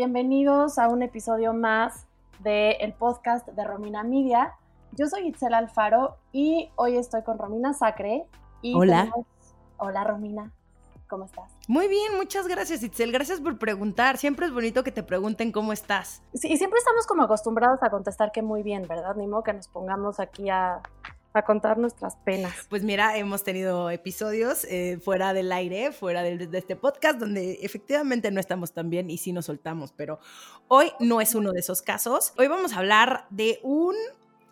Bienvenidos a un episodio más del podcast de Romina Media. Yo soy Itzel Alfaro y hoy estoy con Romina Sacre. Y Hola. tenemos- Hola Romina, ¿cómo estás? Muy bien, muchas gracias, Itzel. Gracias por preguntar. Siempre es bonito que te pregunten cómo estás. Sí, y siempre estamos como acostumbrados a contestar que muy bien, ¿verdad? Ni modo que nos pongamos aquí a, a contar nuestras penas. Pues mira, hemos tenido episodios eh, fuera del aire, fuera del- de, este podcast, donde efectivamente no estamos tan bien y sí nos soltamos, pero hoy no es uno de esos casos. Hoy vamos a hablar de un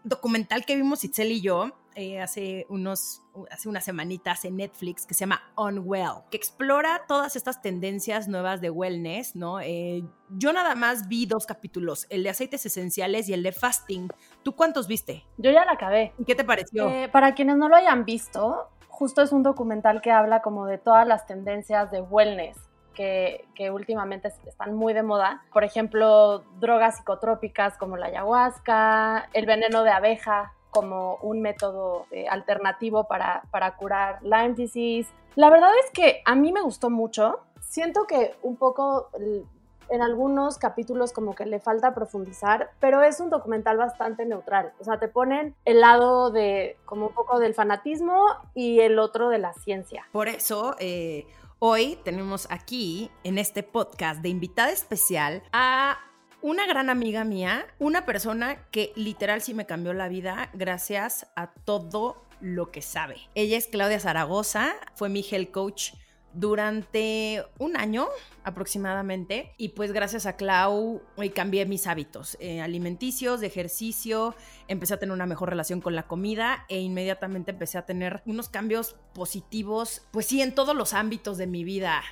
documental que vimos Itzel y yo eh, hace, unos, hace unas semanitas en Netflix que se llama Unwell, que explora todas estas tendencias nuevas de wellness, ¿no? Eh, yo nada más vi dos capítulos, el de aceites esenciales y el de fasting. ¿Tú cuántos viste? Yo ya la acabé. ¿Y qué te pareció? Eh, para quienes no lo hayan visto, justo es un documental que habla como de todas las tendencias de wellness que, que últimamente es- están muy de moda. Por ejemplo, drogas psicotrópicas como la ayahuasca, el veneno de abeja como un método eh, alternativo para, curar Lyme disease. La verdad es que a mí me gustó mucho. Siento que un poco el- en algunos capítulos como que le falta profundizar, pero es un documental bastante neutral. O sea, te ponen el lado de como un poco del fanatismo y el otro de la ciencia. Por eso, eh, hoy tenemos aquí en este podcast de invitada especial a una gran amiga mía, una persona que literal sí me cambió la vida gracias a todo lo que sabe. Ella es Claudia Zaragoza, fue mi health coach durante un año aproximadamente y pues gracias a Clau hoy cambié mis hábitos eh, alimenticios, de ejercicio, empecé a tener una mejor relación con la comida e inmediatamente empecé a tener unos cambios positivos, pues sí, en todos los ámbitos de mi vida.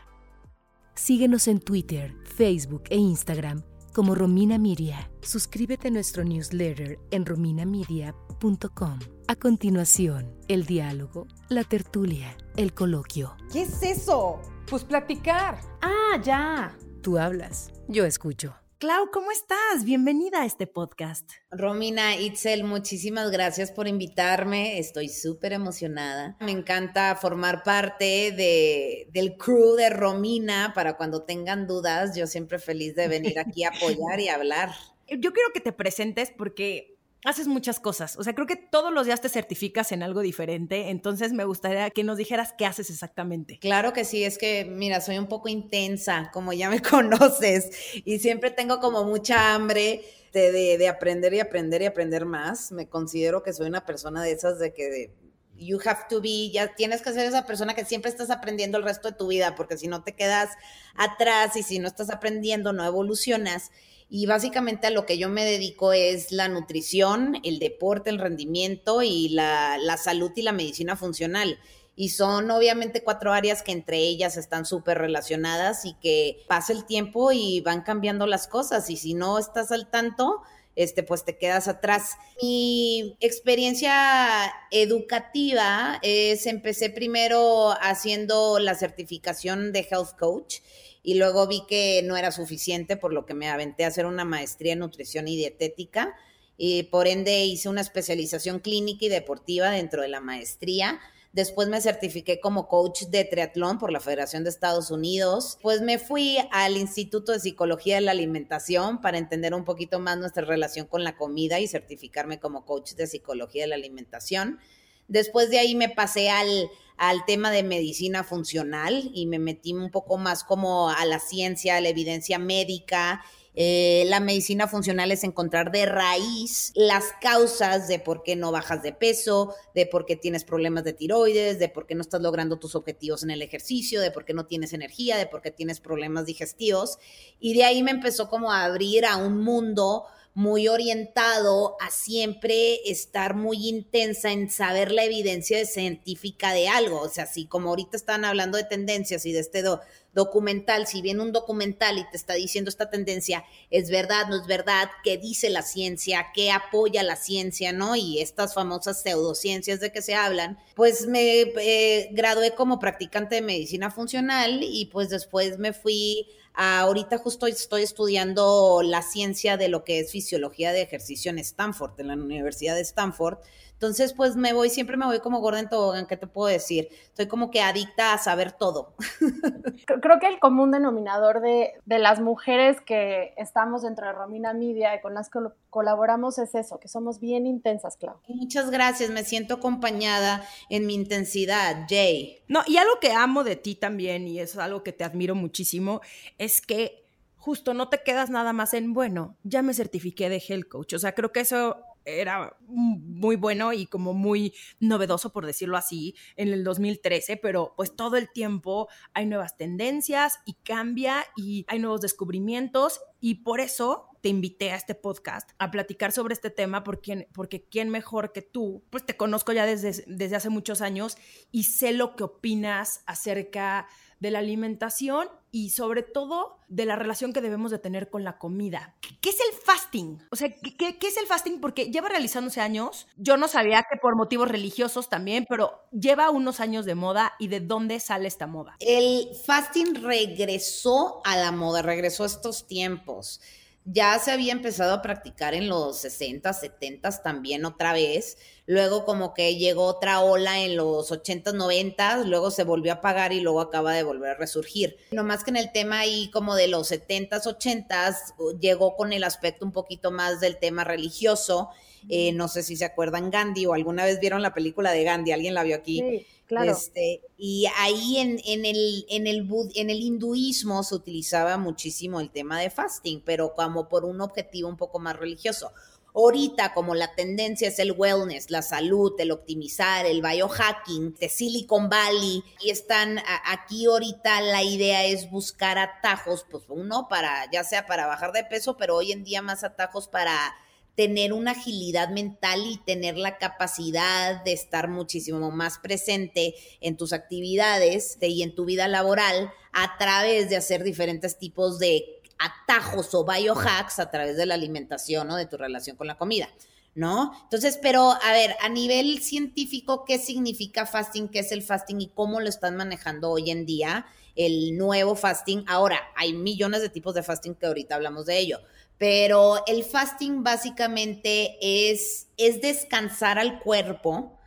Síguenos en Twitter, Facebook e Instagram como Romina Miria. Suscríbete a nuestro newsletter en rominamedia.com. A continuación, el diálogo, la tertulia, el coloquio. ¿Qué es eso? Pues platicar. Ah, ya. Tú hablas, yo escucho. Clau, ¿cómo estás? Bienvenida a este podcast. Romina Itzel, muchísimas gracias por invitarme. Estoy súper emocionada. Me encanta formar parte de, del crew de Romina para cuando tengan dudas. Yo siempre feliz de venir aquí a apoyar y hablar. Yo quiero que te presentes porque haces muchas cosas. O sea, creo que todos los días te certificas en algo diferente. Entonces me gustaría que nos dijeras qué haces exactamente. Claro que sí, es que, mira, soy un poco intensa, como ya me conoces, y siempre tengo como mucha hambre de, de- de aprender y aprender y aprender más. Me considero que soy una persona de esas de que de- you have to be, ya tienes que ser esa persona que siempre estás aprendiendo el resto de tu vida, porque si no te quedas atrás y si no estás aprendiendo, no evolucionas. Y básicamente a lo que yo me dedico es la nutrición, el deporte, el rendimiento y la, la salud y la medicina funcional. Y son obviamente cuatro áreas que entre ellas están súper relacionadas y que pasa el tiempo y van cambiando las cosas. Y si no estás al tanto, este, pues te quedas atrás. Mi experiencia educativa es, empecé primero haciendo la certificación de Health Coach y luego vi que no era suficiente, por lo que me aventé a hacer una maestría en nutrición y dietética. Y por ende hice una especialización clínica y deportiva dentro de la maestría. Después me certifiqué como coach de triatlón por la Federación de Estados Unidos. Pues me fui al Instituto de Psicología de la Alimentación para entender un poquito más nuestra relación con la comida y certificarme como coach de psicología de la alimentación. Después de ahí me pasé al, al tema de medicina funcional y me metí un poco más como a la ciencia, a la evidencia médica eh, la medicina funcional es encontrar de raíz las causas de por qué no bajas de peso, de por qué tienes problemas de tiroides, de por qué no estás logrando tus objetivos en el ejercicio, de por qué no tienes energía, de por qué tienes problemas digestivos. Y de ahí me empezó como a abrir a un mundo muy orientado a siempre estar muy intensa en saber la evidencia científica de algo. O sea, así como ahorita están hablando de tendencias y de este documental, si viene un documental y te está diciendo esta tendencia, es verdad, no es verdad, qué dice la ciencia, qué apoya la ciencia, ¿no? Y estas famosas pseudociencias de que se hablan, pues me eh, gradué como practicante de medicina funcional y pues después me fui ahorita justo estoy estudiando la ciencia de lo que es fisiología de ejercicio en Stanford, en la Universidad de Stanford. Entonces, pues me voy, siempre me voy como gorda en tobogán, ¿qué te puedo decir? Estoy como que adicta a saber todo. Creo que el común denominador de, de las mujeres que estamos dentro de Romina Media y con las que colaboramos es eso, que somos bien intensas, Clau. Muchas gracias, me siento acompañada en mi intensidad, Jay. No, y algo que amo de ti también, y es algo que te admiro muchísimo, es que justo no te quedas nada más en, bueno, ya me certifiqué de health coach. O sea, creo que eso era muy bueno y como muy novedoso, por decirlo así, en el 2013, pero pues todo el tiempo hay nuevas tendencias y cambia y hay nuevos descubrimientos y por eso te invité a este podcast a platicar sobre este tema porque, porque quién mejor que tú, pues te conozco ya desde, desde hace muchos años y sé lo que opinas acerca de la alimentación y sobre todo de la relación que debemos de tener con la comida. ¿Qué es el fasting? O sea, ¿qué, es el fasting? Porque lleva realizándose años. Yo no sabía que por motivos religiosos también, pero lleva unos años de moda y de dónde sale esta moda. El fasting regresó a la moda, regresó a estos tiempos ya se había empezado a practicar en los 60, 70 también otra vez. Luego como que llegó otra ola en los 80, 90, luego se volvió a apagar y luego acaba de volver a resurgir. No más que en el tema ahí como de los 70, 80 llegó con el aspecto un poquito más del tema religioso. Eh, no sé si se acuerdan Gandhi o alguna vez vieron la película de Gandhi, ¿alguien la vio aquí? Sí. Este, y ahí en, en, el, en, el, en el hinduismo se utilizaba muchísimo el tema de fasting, pero como por un objetivo un poco más religioso. Ahorita, como la tendencia es el wellness, la salud, el optimizar, el biohacking, de Silicon Valley, y están aquí ahorita la idea es buscar atajos, pues uno para, ya sea para bajar de peso, pero hoy en día más atajos para tener una agilidad mental y tener la capacidad de estar muchísimo más presente en tus actividades y en tu vida laboral a través de hacer diferentes tipos de atajos o biohacks a través de la alimentación o de tu relación con la comida. ¿No? Entonces, pero a ver, a nivel científico, ¿qué significa fasting? ¿Qué es el fasting y cómo lo están manejando hoy en día? El nuevo fasting. Ahora, hay millones de tipos de fasting que ahorita hablamos de ello, pero el fasting básicamente es, es descansar al cuerpo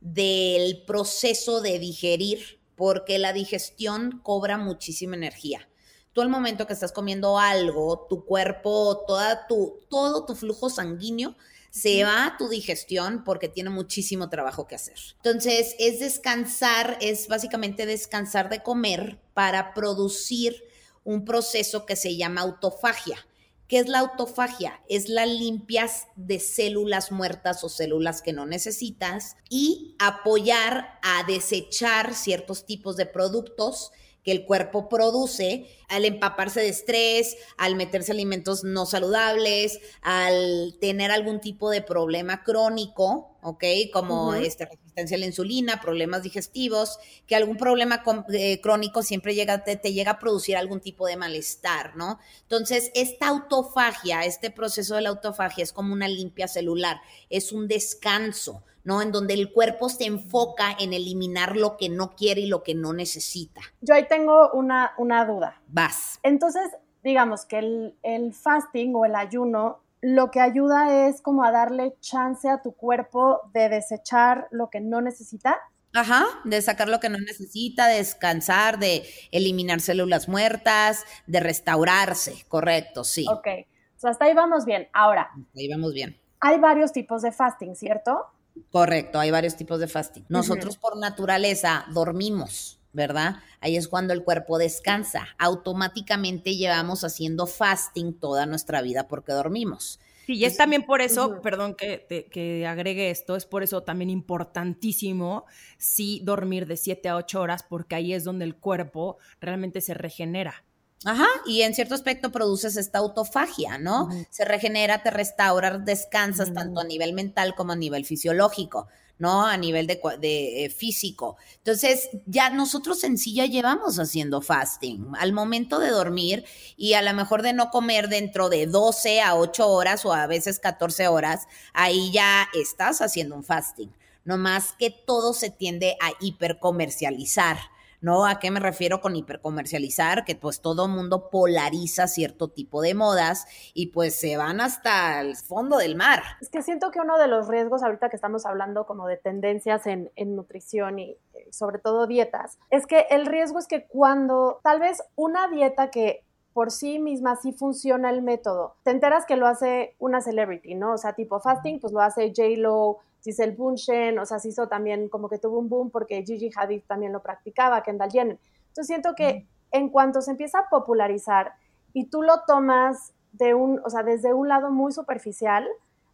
del proceso de digerir, porque la digestión cobra muchísima energía. Tú al momento que estás comiendo algo, tu cuerpo, toda tu, todo tu flujo sanguíneo se va a tu digestión porque tiene muchísimo trabajo que hacer. Entonces, es descansar, es básicamente descansar de comer para producir un proceso que se llama autofagia. ¿Qué es la autofagia? Es la limpias de células muertas o células que no necesitas y apoyar a desechar ciertos tipos de productos que el cuerpo produce al empaparse de estrés, al meterse alimentos no saludables, al tener algún tipo de problema crónico, ¿ok? Como este, resistencia a la insulina, problemas digestivos, que algún problema eh, crónico siempre llega, te, te, llega a producir algún tipo de malestar, ¿no? Entonces, esta autofagia, este proceso de la autofagia es como una limpia celular, es un descanso, ¿no? En donde el cuerpo se enfoca en eliminar lo que no quiere y lo que no necesita. Yo ahí tengo una, una duda. Vas. Entonces, digamos que el, el fasting o el ayuno lo que ayuda es como a darle chance a tu cuerpo de desechar lo que no necesita. Ajá, de sacar lo que no necesita, de descansar, de eliminar células muertas, de restaurarse, correcto, sí. Ok, o sea, hasta ahí vamos bien. Ahora. ahí vamos bien. Hay varios tipos de fasting, ¿cierto? Correcto, hay varios tipos de fasting. Nosotros por naturaleza dormimos. ¿verdad? Ahí es cuando el cuerpo descansa. Automáticamente llevamos haciendo fasting toda nuestra vida porque dormimos. Sí, y es también por eso, perdón que, que, agregue esto, es por eso también importantísimo sí dormir de 7 a 8 horas porque ahí es donde el cuerpo realmente se regenera. Ajá, y en cierto aspecto produces esta autofagia, ¿no? Se regenera, te restaura, descansas tanto a nivel mental como a nivel fisiológico. ¿no? A nivel de, de, eh, físico. Entonces, ya nosotros en sí ya llevamos haciendo fasting. Al momento de dormir y a lo mejor de no comer dentro de 12 a 8 horas o a veces 14 horas, ahí ya estás haciendo un fasting. No más que todo se tiende a hipercomercializar. ¿No? ¿A qué me refiero con hipercomercializar? Que pues todo mundo polariza cierto tipo de modas y pues se van hasta el fondo del mar. Es que siento que uno de los riesgos ahorita que estamos hablando como de tendencias en, en nutrición y eh, sobre todo dietas, es que el riesgo es que cuando tal vez una dieta que por sí misma sí funciona el método. Te enteras que lo hace una celebrity, ¿no? O sea, tipo fasting, pues lo hace J-Lo, Giselle Bunchen, o sea, se hizo también como que tuvo un boom porque Gigi Hadid también lo practicaba, Kendall Jenner. Entonces siento que en cuanto se empieza a popularizar y tú lo tomas de un, o sea, desde un lado muy superficial,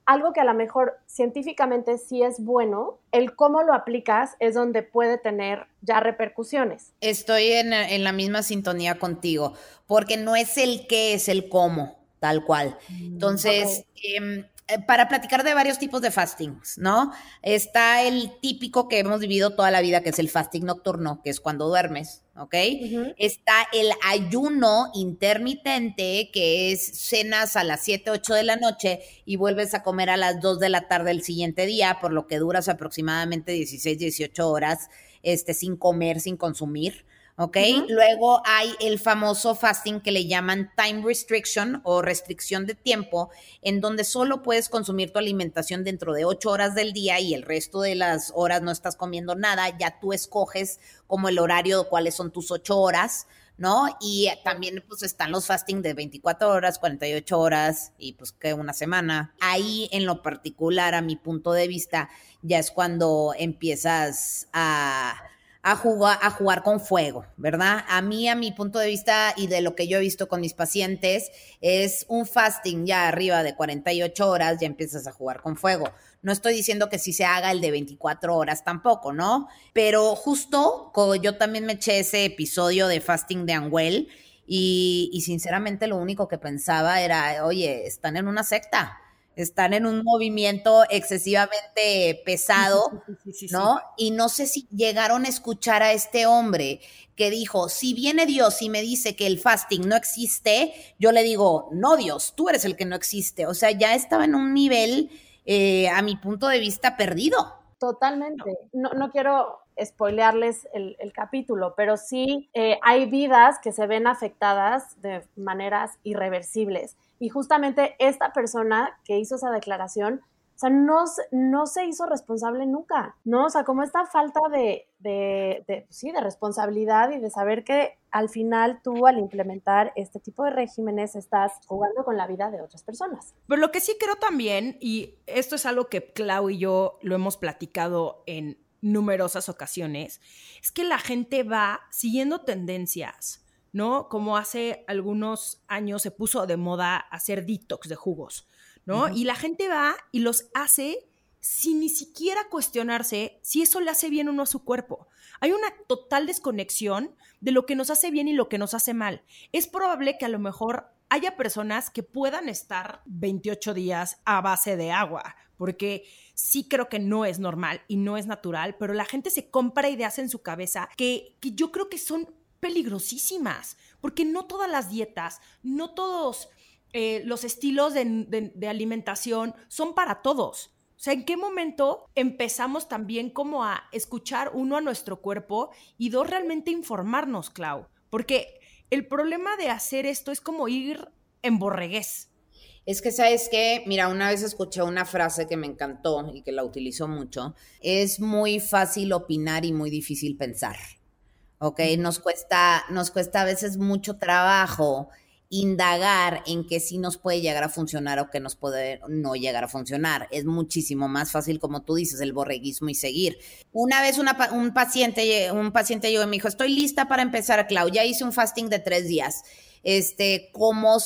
algo que a lo mejor científicamente sí es bueno, el cómo lo aplicas es donde puede tener ya repercusiones. Estoy en, la misma sintonía contigo, porque no es el qué, es el cómo, tal cual. Mm, Entonces, em, eh, para platicar de varios tipos de fastings, ¿no? Está el típico que hemos vivido toda la vida, que es el fasting nocturno, que es cuando duermes, ¿ok? Está el ayuno intermitente, que es cenas a las 7, 8 de la noche y vuelves a comer a las 2 de la tarde el siguiente día, por lo que duras aproximadamente 16, 18 horas este, sin comer, sin consumir. ¿Ok? Luego hay el famoso fasting que le llaman time restriction o restricción de tiempo, en donde solo puedes consumir tu alimentación dentro de ocho horas del día y el resto de las horas no estás comiendo nada, ya tú escoges como el horario, cuáles son tus ocho horas. ¿no? Y también pues están los fasting de 24 horas, 48 horas y pues que una semana. Ahí en lo particular, a mi punto de vista, ya es cuando empiezas a a jugar, a jugar con fuego, ¿verdad? A mí, a mi punto de vista y de lo que yo he visto con mis pacientes, es un fasting ya arriba de 48 horas, ya empiezas a jugar con fuego. No estoy diciendo que si se haga el de 24 horas tampoco, ¿no? Pero justo yo también me eché ese episodio de fasting de Anguel y sinceramente lo único que pensaba era, oye, están en una secta están en un movimiento excesivamente pesado, ¿no? Y no sé si llegaron a escuchar a este hombre que dijo, si viene Dios y me dice que el fasting no existe, yo le digo, no Dios, tú eres el que no existe. O sea, ya estaba en un nivel, eh, a mi punto de vista, perdido. Totalmente. No, no quiero spoilearles el, capítulo, pero sí eh, hay vidas que se ven afectadas de maneras irreversibles. Y justamente esta persona que hizo esa declaración, o sea, no, no se hizo responsable nunca, ¿no? O sea, como esta falta de, de, pues sí, de responsabilidad y de saber que al final tú al implementar este tipo de regímenes estás jugando con la vida de otras personas. Pero lo que sí creo también, y esto es algo que Clau y yo lo hemos platicado en numerosas ocasiones, es que la gente va siguiendo tendencias ¿no? Como hace algunos años se puso de moda hacer detox de jugos, ¿no? Y la gente va y los hace sin ni siquiera cuestionarse si eso le hace bien o no a su cuerpo. Hay una total desconexión de lo que nos hace bien y lo que nos hace mal. Es probable que a lo mejor haya personas que puedan estar 28 días a base de agua, porque sí creo que no es normal y no es natural, pero la gente se compra ideas en su cabeza que, que yo creo que son peligrosísimas, porque no todas las dietas, no todos eh, los estilos de, alimentación son para todos. O sea, ¿en qué momento empezamos también como a escuchar uno a nuestro cuerpo y dos realmente informarnos, Clau? Porque el problema de hacer esto es como ir en borregués. Es que, ¿sabes qué? Mira, una vez escuché una frase que me encantó y que la utilizo mucho. Es muy fácil opinar y muy difícil pensar. ¿Ok? Nos cuesta, nos cuesta a veces mucho trabajo indagar en qué sí nos puede llegar a funcionar o qué nos puede no llegar a funcionar. Es muchísimo más fácil, como tú dices, el borreguismo y seguir. Una vez un paciente, un paciente llegó y me dijo, estoy lista para empezar, Clau, ya hice un fasting de tres días. Este, ¿cómo,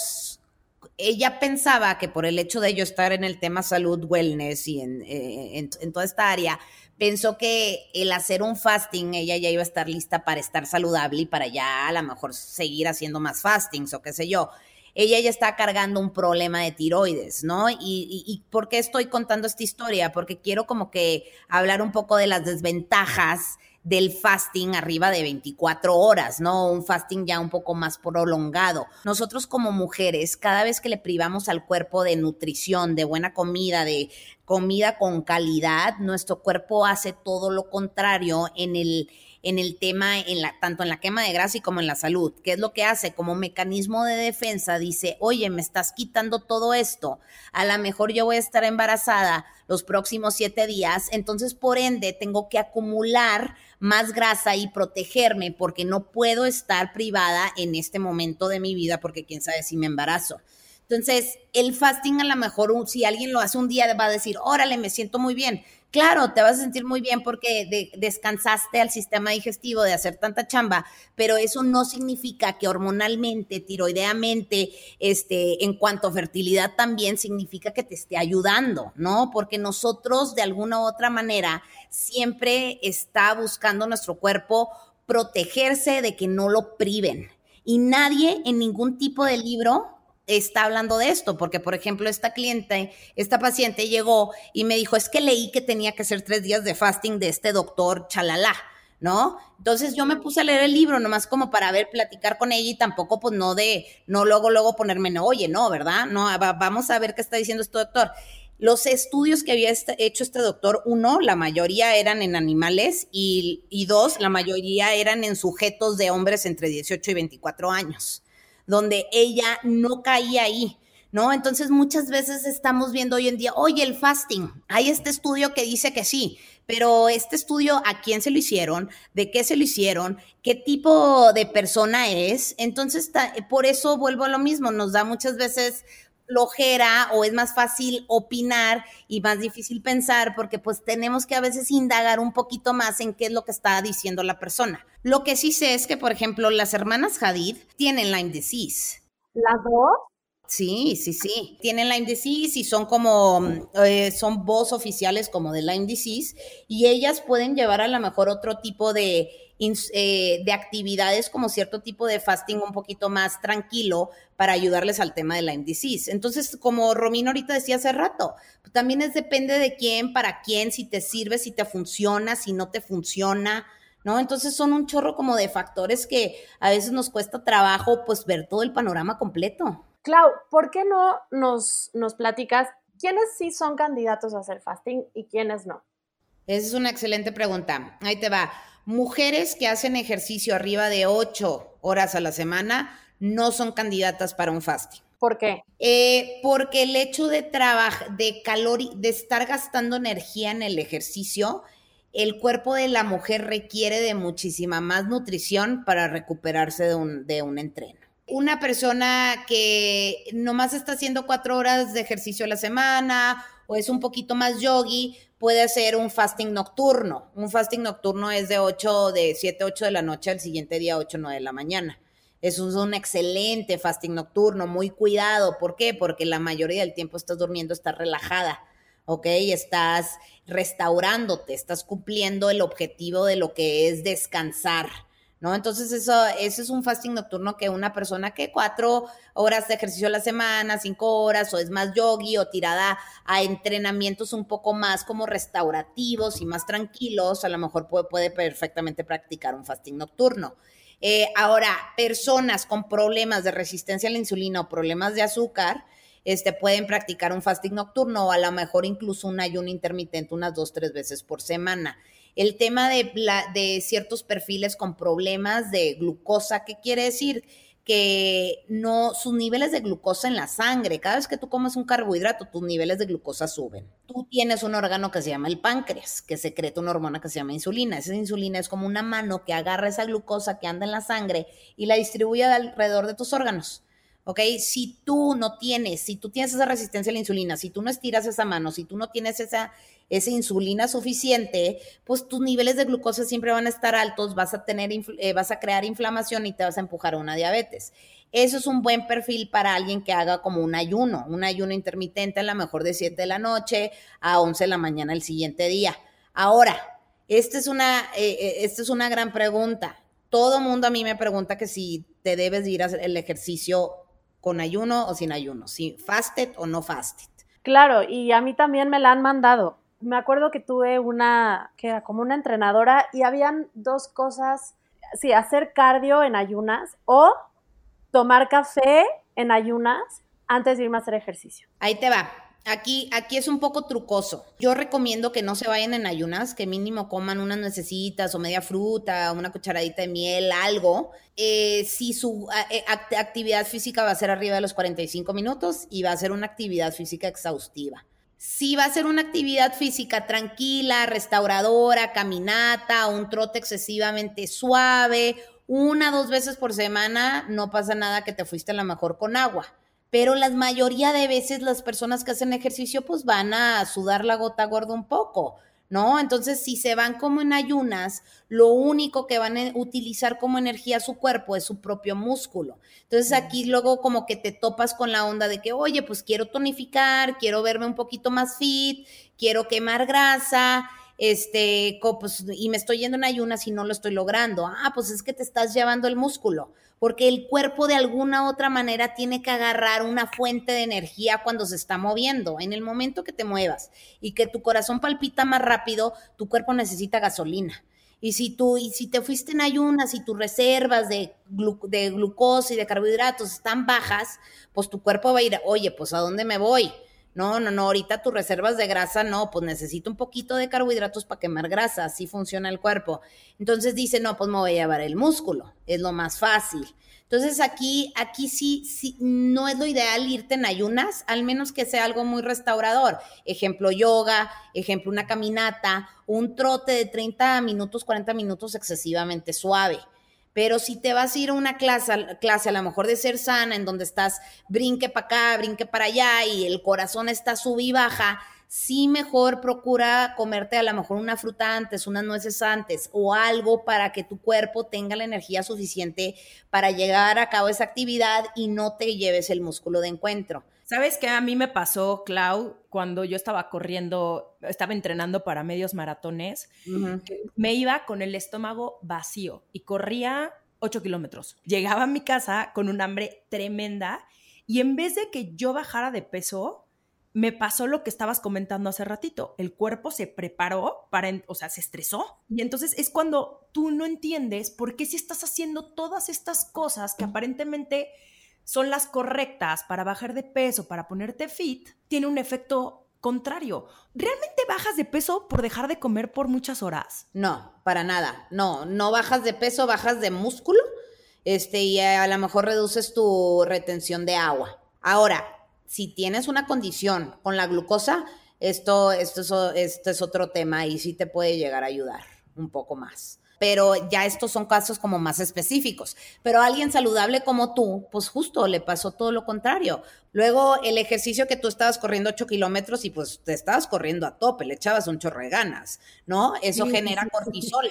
ella pensaba que por el hecho de yo estar en el tema salud, wellness y en, eh, en, toda esta área, pensó que el hacer un fasting, ella ya iba a estar lista para estar saludable y para ya a lo mejor seguir haciendo más fastings o qué sé yo. Ella ya está cargando un problema de tiroides, ¿no? Y, y, y, ¿por qué estoy contando esta historia? Porque quiero como que hablar un poco de las desventajas del fasting arriba de 24 horas, ¿no? Un fasting ya un poco más prolongado. Nosotros como mujeres, cada vez que le privamos al cuerpo de nutrición, de buena comida, de comida con calidad, nuestro cuerpo hace todo lo contrario en el en el tema, en la, tanto en la quema de grasa y como en la salud. ¿Qué es lo que hace? Como mecanismo de defensa dice, oye, me estás quitando todo esto, a lo mejor yo voy a estar embarazada los próximos siete días, entonces por ende tengo que acumular más grasa y protegerme porque no puedo estar privada en este momento de mi vida porque quién sabe si me embarazo. Entonces, el fasting a lo mejor, si alguien lo hace un día, va a decir, órale, me siento muy bien. Claro, te vas a sentir muy bien porque descansaste al sistema digestivo de hacer tanta chamba, pero eso no significa que hormonalmente, tiroideamente, este, en cuanto a fertilidad también significa que te esté ayudando, ¿no? Porque nosotros de alguna u otra manera siempre está buscando nuestro cuerpo protegerse de que no lo priven. Y nadie en ningún tipo de libro está hablando de esto, porque por ejemplo esta cliente, esta paciente llegó y me dijo, es que leí que tenía que hacer tres días de fasting de este doctor Chalala, ¿no? Entonces yo me puse a leer el libro nomás como para ver, platicar con ella y tampoco pues no de, no luego, luego ponerme, no, oye, no, ¿verdad? No, vamos a ver qué está diciendo este doctor. Los estudios que había este, hecho este doctor, uno, la mayoría eran en animales y, y dos, la mayoría eran en sujetos de hombres entre 18 y 24 años donde ella no caía ahí. ¿No? Entonces muchas veces estamos viendo hoy en día, oye, el fasting, hay este estudio que dice que sí, pero este estudio, ¿a quién se lo hicieron? ¿De qué se lo hicieron? ¿Qué tipo de persona es? Entonces, por eso vuelvo a lo mismo, nos da muchas veces flojera o es más fácil opinar y más difícil pensar porque pues tenemos que a veces indagar un poquito más en qué es lo que está diciendo la persona. Lo que sí sé es que, por ejemplo, las hermanas Hadid tienen Lyme disease. ¿Las dos? Sí, sí, sí. Tienen Lyme disease y son como, eh, son voz oficiales como de Lyme disease y ellas pueden llevar a lo mejor otro tipo de eh, de actividades como cierto tipo de fasting un poquito más tranquilo para ayudarles al tema de Lyme disease. Entonces, como Romino ahorita decía hace rato, pues también es depende de quién, para quién, si te sirve, si te funciona, si no te funciona. ¿No? Entonces son un chorro como de factores que a veces nos cuesta trabajo pues ver todo el panorama completo. Clau, ¿por qué no nos, nos platicas quiénes sí son candidatos a hacer fasting y quiénes no? Esa es una excelente pregunta. Ahí te va. Mujeres que hacen ejercicio arriba de ocho horas a la semana no son candidatas para un fasting. ¿Por qué? Eh, porque el hecho de trabajar, de calor, de estar gastando energía en el ejercicio, el cuerpo de la mujer requiere de muchísima más nutrición para recuperarse de un, de un entreno. Una persona que nomás está haciendo cuatro horas de ejercicio a la semana o es un poquito más yogi, puede hacer un fasting nocturno. Un fasting nocturno es de 8, de 7, 8 de la noche al siguiente día 8, 9 de la mañana. Es un excelente fasting nocturno, muy cuidado. ¿Por qué? Porque la mayoría del tiempo estás durmiendo, estás relajada, ¿ok? Estás restaurándote, estás cumpliendo el objetivo de lo que es descansar. ¿No? Entonces eso, eso es un fasting nocturno que una persona que cuatro horas de ejercicio a la semana, cinco horas, o es más yogi o tirada a entrenamientos un poco más como restaurativos y más tranquilos, a lo mejor puede, puede perfectamente practicar un fasting nocturno. Eh, ahora, personas con problemas de resistencia a la insulina o problemas de azúcar, este, pueden practicar un fasting nocturno o a lo mejor incluso un ayuno intermitente unas dos, tres veces por semana el tema de, ciertos perfiles con problemas de glucosa, ¿qué quiere decir? que no, sus niveles de glucosa en la sangre, cada vez que tú comes un carbohidrato, tus niveles de glucosa suben. Tú tienes un órgano que se llama el páncreas, que secreta una hormona que se llama insulina. Esa insulina es como una mano que agarra esa glucosa que anda en la sangre y la distribuye alrededor de tus órganos. ¿ok? Si tú no tienes, si tú tienes esa resistencia a la insulina, si tú no estiras esa mano, si tú no tienes esa, esa insulina suficiente, pues tus niveles de glucosa siempre van a estar altos, vas a tener, eh, vas a crear inflamación y te vas a empujar a una diabetes. Eso es un buen perfil para alguien que haga como un ayuno, un ayuno intermitente a lo mejor de 7 de la noche a 11 de la mañana el siguiente día. Ahora, esta es una, eh, eh, esta es una gran pregunta. Todo mundo a mí me pregunta que si te debes ir a hacer el ejercicio con ayuno o sin ayuno, si fasted o no fasted. Claro, y a mí también me la han mandado. Me acuerdo que tuve una, que era como una entrenadora y habían dos cosas, sí, hacer cardio en ayunas o tomar café en ayunas antes de irme a hacer ejercicio. Ahí te va. Aquí, aquí es un poco trucoso. Yo recomiendo que no se vayan en ayunas, que mínimo coman unas necesitas o media fruta, una cucharadita de miel, algo. Eh, si su eh, actividad física va a ser arriba de los 45 minutos y va a ser una actividad física exhaustiva. Si va a ser una actividad física tranquila, restauradora, caminata, un trote excesivamente suave, una dos veces por semana, no pasa nada que te fuiste a la mejor con agua. Pero la mayoría de veces las personas que hacen ejercicio pues van a sudar la gota gorda un poco, ¿no? Entonces, si se van como en ayunas, lo único que van a utilizar como energía su cuerpo es su propio músculo. Entonces, aquí luego como que te topas con la onda de que, oye, pues quiero tonificar, quiero verme un poquito más fit, quiero quemar grasa, este, pues, y me estoy yendo en ayunas y no lo estoy logrando. Ah, pues es que te estás llevando el músculo, porque el cuerpo de alguna otra manera tiene que agarrar una fuente de energía cuando se está moviendo. En el momento que te muevas y que tu corazón palpita más rápido, tu cuerpo necesita gasolina. Y si tú, y si te fuiste en ayunas y tus reservas de, de glucosa y de carbohidratos están bajas, pues tu cuerpo va a ir, oye, pues ¿a dónde me voy? No, no, no, ahorita tus reservas de grasa, no, pues necesito un poquito de carbohidratos para quemar grasa, así funciona el cuerpo. Entonces dice, no, pues me voy a llevar el músculo, es lo más fácil. Entonces aquí, aquí sí, sí, no es lo ideal irte en ayunas, al menos que sea algo muy restaurador. Ejemplo, yoga, ejemplo, una caminata, un trote de 30 minutos, 40 minutos excesivamente suave. Pero si te vas a ir a una clase, clase a lo mejor de ser sana, en donde estás brinque para acá, brinque para allá y el corazón está sub y baja, sí mejor procura comerte a lo mejor una fruta antes, unas nueces antes o algo para que tu cuerpo tenga la energía suficiente para llegar a cabo esa actividad y no te lleves el músculo de encuentro. ¿Sabes qué a mí me pasó, Clau, cuando yo estaba corriendo, estaba entrenando para medios maratones? Me iba con el estómago vacío y corría 8 kilómetros. Llegaba a mi casa con un hambre tremenda y en vez de que yo bajara de peso, me pasó lo que estabas comentando hace ratito. El cuerpo se preparó para, o sea, se estresó. Y entonces es cuando tú no entiendes por qué si estás haciendo todas estas cosas que aparentemente son las correctas para bajar de peso, para ponerte fit, tiene un efecto contrario. ¿Realmente bajas de peso por dejar de comer por muchas horas? No, para nada. No, no bajas de peso, bajas de músculo. Este, y a lo mejor reduces tu retención de agua. Ahora, si tienes una condición con la glucosa, esto, esto, es, esto es otro tema y sí te puede llegar a ayudar un poco más pero ya estos son casos como más específicos. Pero a alguien saludable como tú, pues justo le pasó todo lo contrario. Luego el ejercicio que tú estabas corriendo 8 kilómetros y pues te estabas corriendo a tope, le echabas un chorro de ganas, ¿no? Eso genera cortisol.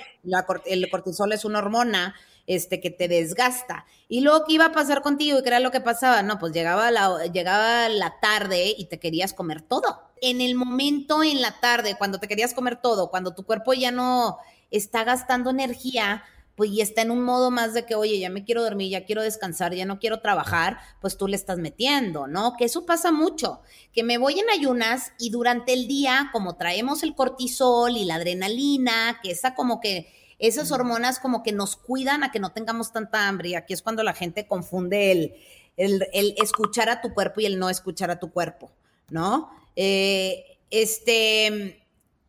el cortisol es una hormona este, que te desgasta. Y luego, ¿qué iba a pasar contigo? ¿Y qué era lo que pasaba? No, pues llegaba la, llegaba la tarde y te querías comer todo. En el momento en la tarde, cuando te querías comer todo, cuando tu cuerpo ya no está gastando energía, pues y está en un modo más de que, oye, ya me quiero dormir, ya quiero descansar, ya no quiero trabajar, pues tú le estás metiendo, ¿no? Que eso pasa mucho, que me voy en ayunas y durante el día, como traemos el cortisol y la adrenalina, que esa como que, esas hormonas como que nos cuidan a que no tengamos tanta hambre, y aquí es cuando la gente confunde el, el, escuchar a tu cuerpo y el no escuchar a tu cuerpo, ¿no? Eh, este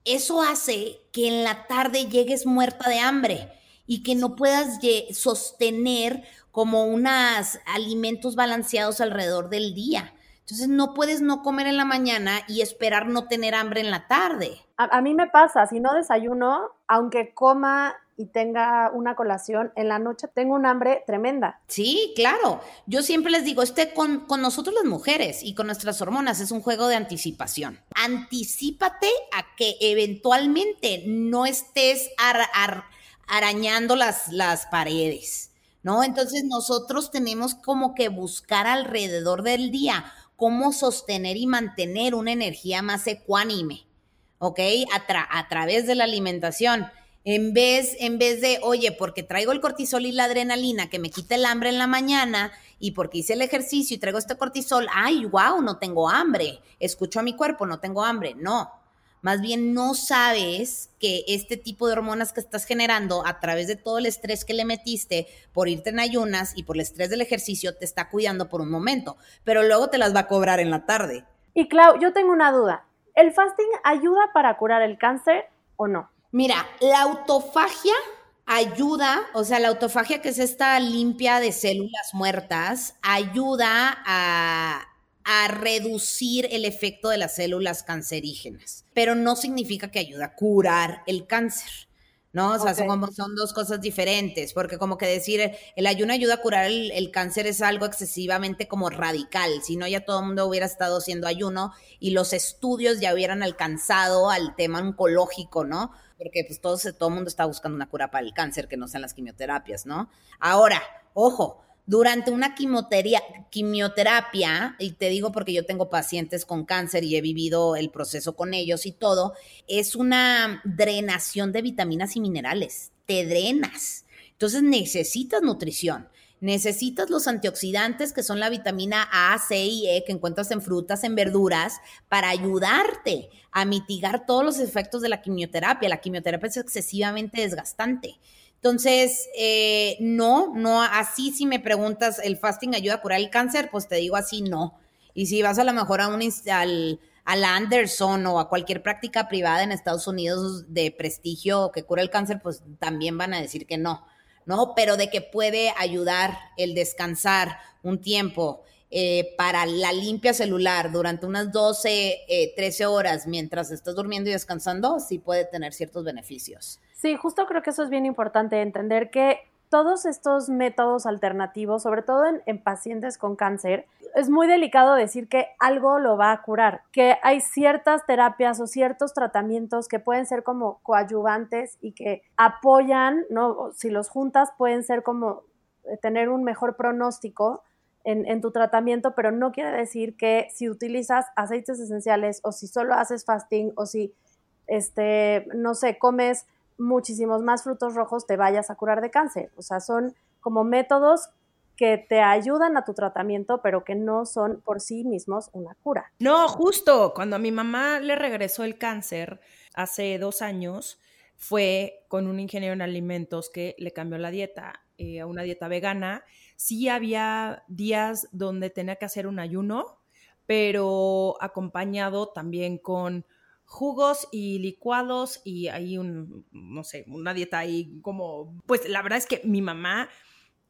eso hace que en la tarde llegues muerta de hambre y que no puedas sostener como unos alimentos balanceados alrededor del día. Entonces no puedes no comer en la mañana y esperar no tener hambre en la tarde. A, mí me pasa, si no desayuno, aunque coma y tenga una colación, en la noche tengo un hambre tremenda. Sí, claro. Yo siempre les digo, este con, con nosotros las mujeres y con nuestras hormonas es un juego de anticipación. Anticípate a que eventualmente no estés arañando las, las paredes, ¿no? Entonces nosotros tenemos como que buscar alrededor del día cómo sostener y mantener una energía más ecuánime, ¿ok? A, a través de la alimentación. En vez, en vez de, oye, porque traigo el cortisol y la adrenalina que me quita el hambre en la mañana y porque hice el ejercicio y traigo este cortisol, ay, wow, no tengo hambre. Escucho a mi cuerpo, no tengo hambre. No, más bien no sabes que este tipo de hormonas que estás generando a través de todo el estrés que le metiste por irte en ayunas y por el estrés del ejercicio te está cuidando por un momento, pero luego te las va a cobrar en la tarde. Y Clau, yo tengo una duda. ¿El fasting ayuda para curar el cáncer o no? Mira, la autofagia ayuda, o sea, la autofagia que es esta limpia de células muertas, ayuda a, reducir el efecto de las células cancerígenas, pero no significa que ayuda a curar el cáncer. ¿no? O sea, son, son, dos cosas diferentes, porque como que decir el ayuno ayuda a curar el, el, cáncer es algo excesivamente como radical, si no ya todo el mundo hubiera estado haciendo ayuno y los estudios ya hubieran alcanzado al tema oncológico, ¿no? Porque pues todo, todo el mundo está buscando una cura para el cáncer que no sean las quimioterapias, ¿no? Ahora, ojo, durante una quimioterapia, quimioterapia, y te digo porque yo tengo pacientes con cáncer y he vivido el proceso con ellos y todo, es una drenación de vitaminas y minerales. Te drenas. Entonces necesitas nutrición. Necesitas los antioxidantes que son la vitamina A, C y E que encuentras en frutas, en verduras, para ayudarte a mitigar todos los efectos de la quimioterapia. La quimioterapia es excesivamente desgastante. Entonces, eh, no, no, así si me preguntas, ¿el fasting ayuda a curar el cáncer? Pues te digo así, no. Y si vas a lo mejor a un, al, al Anderson o a cualquier práctica privada en Estados Unidos de prestigio que cura el cáncer, pues también van a decir que no. ¿No? Pero de que puede ayudar el descansar un tiempo eh, para la limpia celular durante unas 12, 13 eh, horas mientras estás durmiendo y descansando, sí puede tener ciertos beneficios. Sí, justo creo que eso es bien importante, entender que todos estos métodos alternativos, sobre todo en, pacientes con cáncer, es muy delicado decir que algo lo va a curar, que hay ciertas terapias o ciertos tratamientos que pueden ser como coadyuvantes y que apoyan, ¿no? Si los juntas pueden ser como eh, tener un mejor pronóstico en, en, tu tratamiento, pero no quiere decir que si utilizas aceites esenciales o si solo haces fasting o si, este, no sé, comes muchísimos más frutos rojos te vayas a curar de cáncer. O sea, son como métodos que te ayudan a tu tratamiento, pero que no son por sí mismos una cura. No, justo cuando a mi mamá le regresó el cáncer hace dos años, fue con un ingeniero en alimentos que le cambió la dieta eh, a una dieta vegana. Sí había días donde tenía que hacer un ayuno, pero acompañado también con jugos y licuados y hay un, no sé, una dieta ahí como, pues la verdad es que mi mamá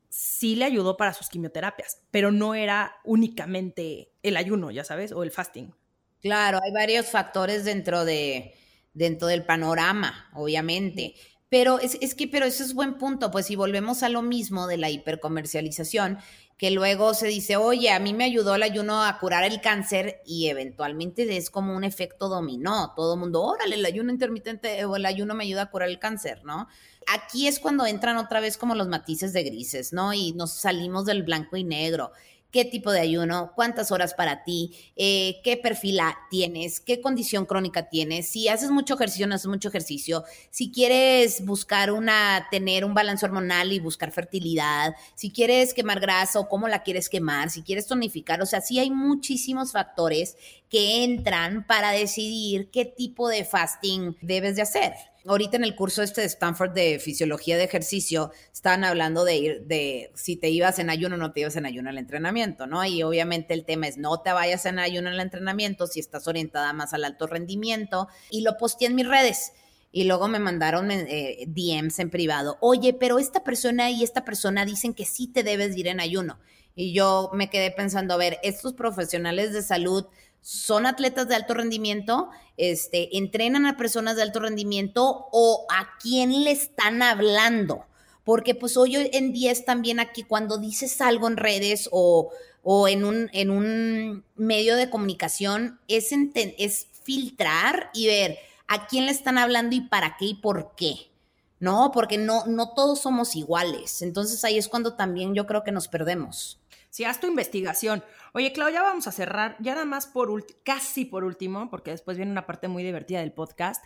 sí le ayudó para sus quimioterapias, pero no era únicamente el ayuno, ya sabes, o el fasting. Claro, hay varios factores dentro de dentro del panorama, obviamente. Pero es, es que, pero ese es buen punto, pues si volvemos a lo mismo de la hipercomercialización, que luego se dice, oye, a mí me ayudó el ayuno a curar el cáncer y eventualmente es como un efecto dominó. Todo el mundo, órale, el ayuno intermitente o el ayuno me ayuda a curar el cáncer, ¿no? Aquí es cuando entran otra vez como los matices de grises, ¿no? Y nos salimos del blanco y negro qué tipo de ayuno, cuántas horas para ti, eh, qué perfil tienes, qué condición crónica tienes, si haces mucho ejercicio, no haces mucho ejercicio, si quieres buscar una, tener un balance hormonal y buscar fertilidad, si quieres quemar grasa o cómo la quieres quemar, si quieres tonificar, o sea, sí hay muchísimos factores que entran para decidir qué tipo de fasting debes de hacer ahorita en el curso este de Stanford de fisiología de ejercicio, estaban hablando de ir, de si te ibas en ayuno o no te ibas en ayuno al entrenamiento, ¿no? Y obviamente el tema es no te vayas en ayuno al entrenamiento si estás orientada más al alto rendimiento. Y lo posteé en mis redes. Y luego me mandaron eh, DMs en privado. Oye, pero esta persona y esta persona dicen que sí te debes ir en ayuno. Y yo me quedé pensando, a ver, estos profesionales de salud son atletas de alto rendimiento, este, entrenan a personas de alto rendimiento o a quién le están hablando. Porque pues hoy en día es también aquí cuando dices algo en redes o, o en, un, en un medio de comunicación, es, es filtrar y ver a quién le están hablando y para qué y por qué. ¿no? Porque no, no todos somos iguales. Entonces ahí es cuando también yo creo que nos perdemos. Si haz tu investigación. Oye, Claudia, vamos a cerrar ya nada más por casi por último, porque después viene una parte muy divertida del podcast.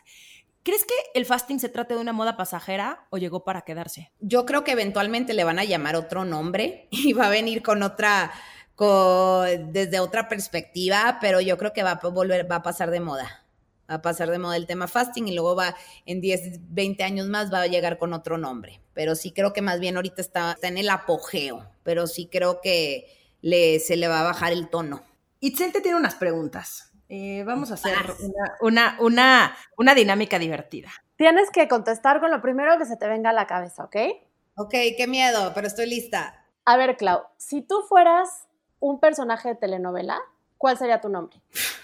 ¿Crees que el fasting se trate de una moda pasajera o llegó para quedarse? Yo creo que eventualmente le van a llamar otro nombre y va a venir con otra, desde otra perspectiva, pero yo creo que va a volver, va a pasar de moda. Va a pasar de moda el tema fasting y luego va en 10, 20 años más va a llegar con otro nombre. Pero sí creo que más bien ahorita está, está en el apogeo, pero sí creo que se le va a bajar el tono. Itzel te tiene unas preguntas. Eh, vamos a hacer una, una, una, dinámica divertida. Tienes que contestar con lo primero que se te venga a la cabeza, ¿ok? Ok, qué miedo, pero estoy lista. A ver, Clau, si tú fueras un personaje de telenovela, ¿cuál sería tu nombre?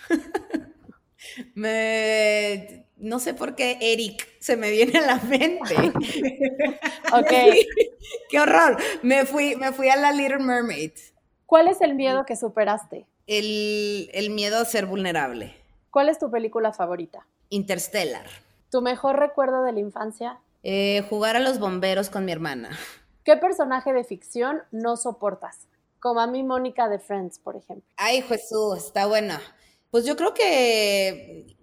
me, no sé por qué Eric se me viene a la mente. ok. qué horror. Me fui, me fui a la Little Mermaid. ¿Cuál es el miedo que superaste? El, miedo a ser vulnerable. ¿Cuál es tu película favorita? Interstellar. ¿Tu mejor recuerdo de la infancia? Eh, jugar a los bomberos con mi hermana. ¿Qué personaje de ficción no soportas? Como a mí, Mónica de Friends, por ejemplo. Ay, Jesús, está buena. Pues yo creo que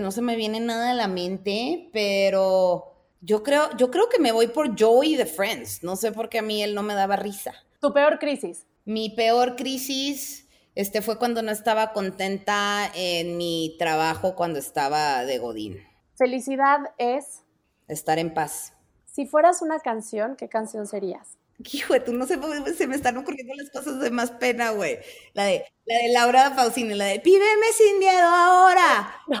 no se me viene nada a la mente, pero yo creo, yo creo que me voy por Joey de Friends. No sé por qué a mí él no me daba risa. ¿Tu peor crisis? Mi peor crisis este, fue cuando no estaba contenta en mi trabajo cuando estaba de Godín. Felicidad es... Estar en paz. Si fueras una canción, ¿qué canción serías? Hijo, tú no sé, se me están ocurriendo las cosas de más pena, güey. La de, la de Laura Pausini, la de pídeme sin miedo ahora. No,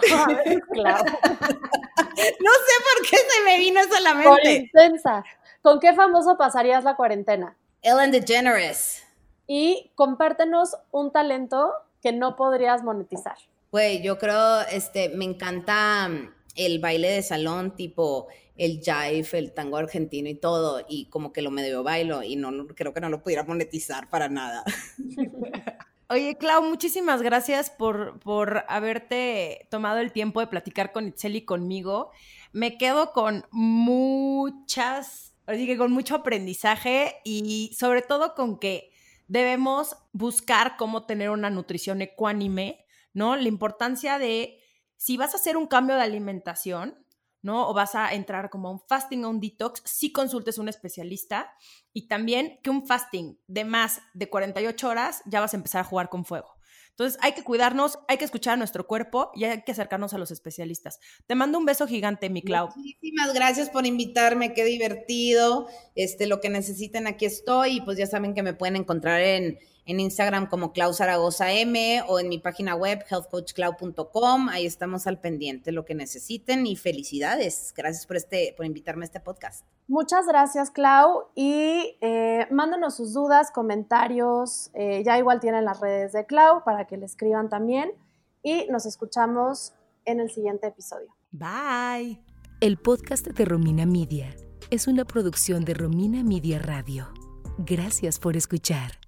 claro. no sé por qué se me vino eso a la mente. Por intensa. ¿Con qué famoso pasarías la cuarentena? Ellen DeGeneres y compártenos un talento que no podrías monetizar. Güey, yo creo, este, me encanta mm, el baile de salón, tipo el jive, el tango argentino y todo, y como que lo medio bailo y no, creo que no lo pudiera monetizar para nada. Oye, Clau, muchísimas gracias por, por haberte tomado el tiempo de platicar con Itzel y conmigo. Me quedo con muchas, así con mucho aprendizaje y sobre todo con que debemos buscar cómo tener una nutrición ecuánime, ¿no? La importancia de si vas a hacer un cambio de alimentación, ¿no? O vas a entrar como a un fasting o un detox, sí consultes a un especialista y también que un fasting de más de 48 horas ya vas a empezar a jugar con fuego. Entonces hay que cuidarnos, hay que escuchar a nuestro cuerpo y hay que acercarnos a los especialistas. Te mando un beso gigante, mi Clau. Muchísimas gracias por invitarme, qué divertido. Este, lo que necesiten, aquí estoy y pues ya saben que me pueden encontrar en en Instagram como Clau Zaragoza M o en mi página web healthcoachclau.com. Ahí estamos al pendiente lo que necesiten y felicidades. Gracias por, este, por invitarme a este podcast. Muchas gracias, Clau. Y eh, mándanos sus dudas, comentarios. Eh, ya igual tienen las redes de Clau para que le escriban también. Y nos escuchamos en el siguiente episodio. Bye. El podcast de Romina Media es una producción de Romina Media Radio. Gracias por escuchar.